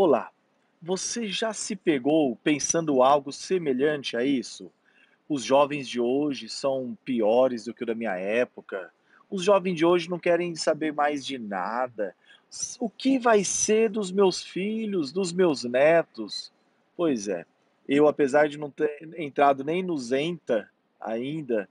Olá, você já se pegou pensando algo semelhante a isso? Os jovens de hoje são piores do que o da minha época. Os jovens de hoje não querem saber mais de nada. O que vai ser dos meus filhos, dos meus netos? Pois é, eu, apesar de não ter entrado nem no Zenta ainda,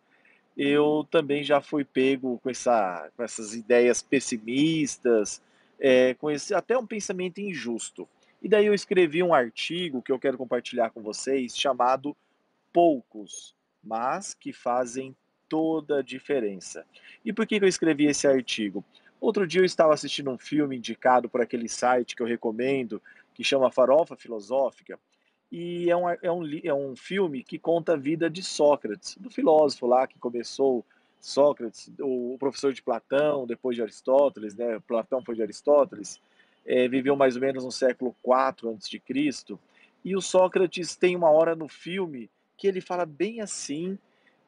eu também já fui pego com essa, com essas ideias pessimistas, é, com esse, até um pensamento injusto. E daí eu escrevi um artigo que eu quero compartilhar com vocês, chamado Poucos, mas que fazem toda a diferença. E por que eu escrevi esse artigo? Outro dia eu estava assistindo um filme indicado por aquele site que eu recomendo, que chama Farofa Filosófica, e é um, é um, é um filme que conta a vida de Sócrates, do filósofo lá que começou Sócrates, o professor de Platão, depois de Aristóteles, né? Platão foi de Aristóteles, eh, viveu mais ou menos no século IV Cristo, e o Sócrates tem uma hora no filme que ele fala bem assim,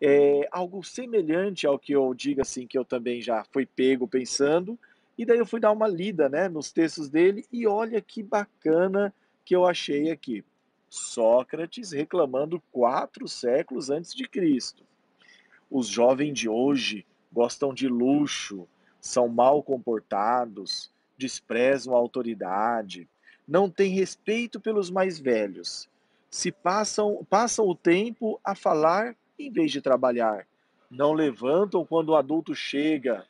é, algo semelhante ao que eu digo assim, que eu também já fui pego pensando, e daí eu fui dar uma lida, né, nos textos dele, e olha que bacana que eu achei aqui. Sócrates reclamando quatro séculos antes de Cristo. Os jovens de hoje gostam de luxo, são mal comportados, desprezam a autoridade, não têm respeito pelos mais velhos, se passam, passam o tempo a falar em vez de trabalhar, não levantam quando o adulto chega,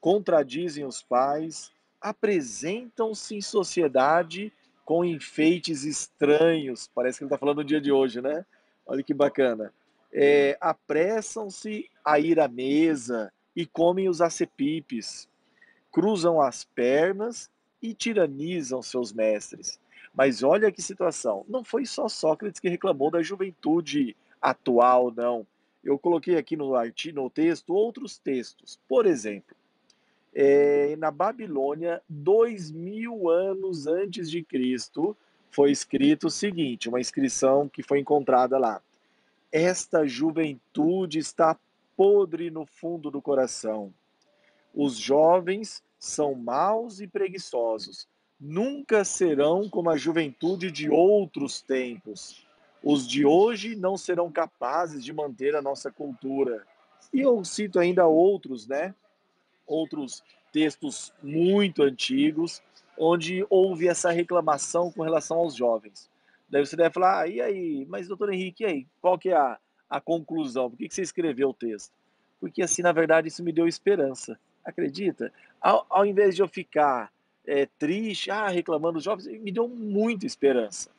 contradizem os pais, apresentam-se em sociedade com enfeites estranhos. Parece que ele está falando no dia de hoje, né? Olha que bacana. É, apressam-se a ir à mesa e comem os acepipes, cruzam as pernas e tiranizam seus mestres. Mas olha que situação, não foi só Sócrates que reclamou da juventude atual, não. Eu coloquei aqui no artigo, no texto, outros textos. Por exemplo, é, na Babilônia, dois mil anos antes de Cristo, foi escrito o seguinte, uma inscrição que foi encontrada lá. Esta juventude está podre no fundo do coração. Os jovens são maus e preguiçosos. Nunca serão como a juventude de outros tempos. Os de hoje não serão capazes de manter a nossa cultura. E eu cito ainda outros, né? outros textos muito antigos, onde houve essa reclamação com relação aos jovens. Daí você deve falar, ah, e aí, mas doutor Henrique, e aí, qual que é a, a conclusão? Por que, que você escreveu o texto? Porque assim, na verdade, isso me deu esperança. Acredita? Ao, ao invés de eu ficar é, triste, ah, reclamando dos jovens, me deu muita esperança.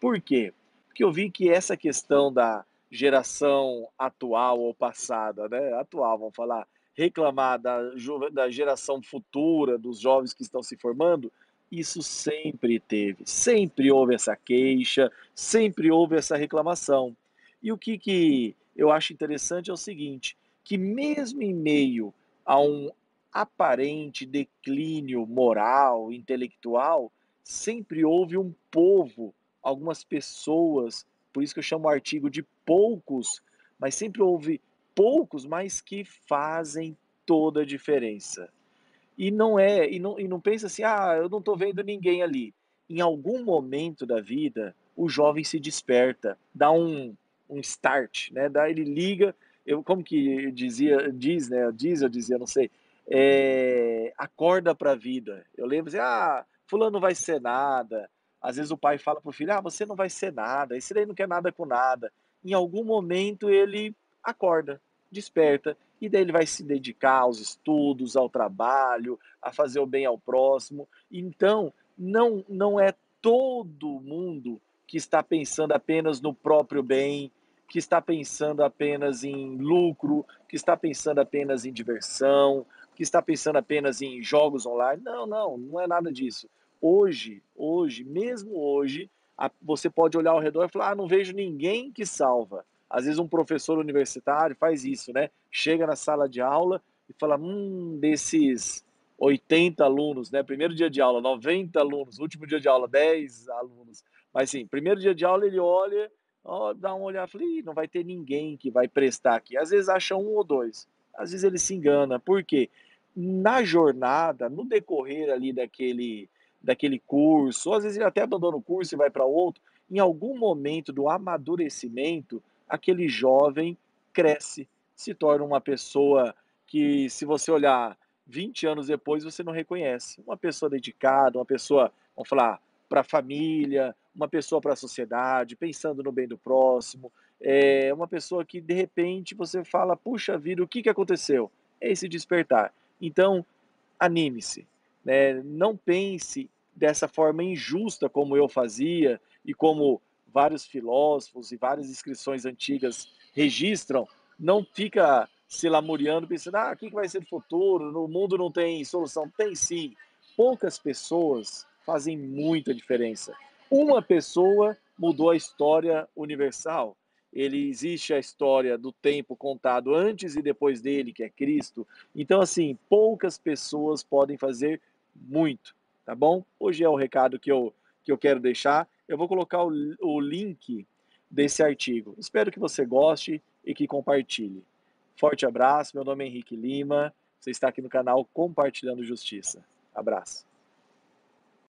Por quê? Porque eu vi que essa questão da geração atual ou passada, né? Atual, vamos falar, reclamar da, da geração futura, dos jovens que estão se formando, isso sempre teve, sempre houve essa queixa, sempre houve essa reclamação. E o que, que eu acho interessante é o seguinte, que mesmo em meio a um aparente declínio moral, intelectual, sempre houve um povo, algumas pessoas, por isso que eu chamo o artigo de poucos, mas sempre houve poucos, mas que fazem toda a diferença. E não é, e não, e não pensa assim, ah, eu não estou vendo ninguém ali. Em algum momento da vida, o jovem se desperta, dá um, um start, né? Daí ele liga, eu, como que dizia, diz, né? Diz, eu dizia, não sei, é, acorda para a vida. Eu lembro assim, ah, fulano não vai ser nada. Às vezes o pai fala pro filho, ah, você não vai ser nada, esse daí não quer nada com nada. Em algum momento ele acorda, desperta, e daí ele vai se dedicar aos estudos, ao trabalho, a fazer o bem ao próximo. Então, não, não é todo mundo que está pensando apenas no próprio bem, que está pensando apenas em lucro, que está pensando apenas em diversão, que está pensando apenas em jogos online. Não, não, não é nada disso. Hoje, hoje, mesmo hoje, você pode olhar ao redor e falar: ah, não vejo ninguém que salva. Às vezes um professor universitário faz isso, né? Chega na sala de aula e fala: hum, desses 80 alunos, né? Primeiro dia de aula, 90 alunos, último dia de aula, 10 alunos. Mas sim, primeiro dia de aula ele olha, ó, dá um olhar, fala, não vai ter ninguém que vai prestar aqui. Às vezes acha um ou dois, às vezes ele se engana. Por quê? Na jornada, no decorrer ali daquele daquele curso, ou às vezes ele até abandona o curso e vai para outro, em algum momento do amadurecimento, aquele jovem cresce, se torna uma pessoa que, se você olhar 20 anos depois, você não reconhece. Uma pessoa dedicada, uma pessoa, vamos falar, para a família, uma pessoa para a sociedade, pensando no bem do próximo, é uma pessoa que de repente você fala, puxa vida, o que, que aconteceu? É esse despertar. Então, anime-se, né? não pense dessa forma injusta como eu fazia e como vários filósofos e várias inscrições antigas registram, não fica se lamuriando pensando, ah, o que vai ser do futuro? No mundo não tem solução. Tem sim. Poucas pessoas fazem muita diferença. Uma pessoa mudou a história universal. Ele existe a história do tempo contado antes e depois dele, que é Cristo. Então, assim, poucas pessoas podem fazer muito, tá bom? Hoje é o recado que eu, que eu quero deixar. Eu vou colocar o, o link desse artigo. Espero que você goste e que compartilhe. Forte abraço, meu nome é Henrique Lima. Você está aqui no canal Compartilhando Justiça. Abraço.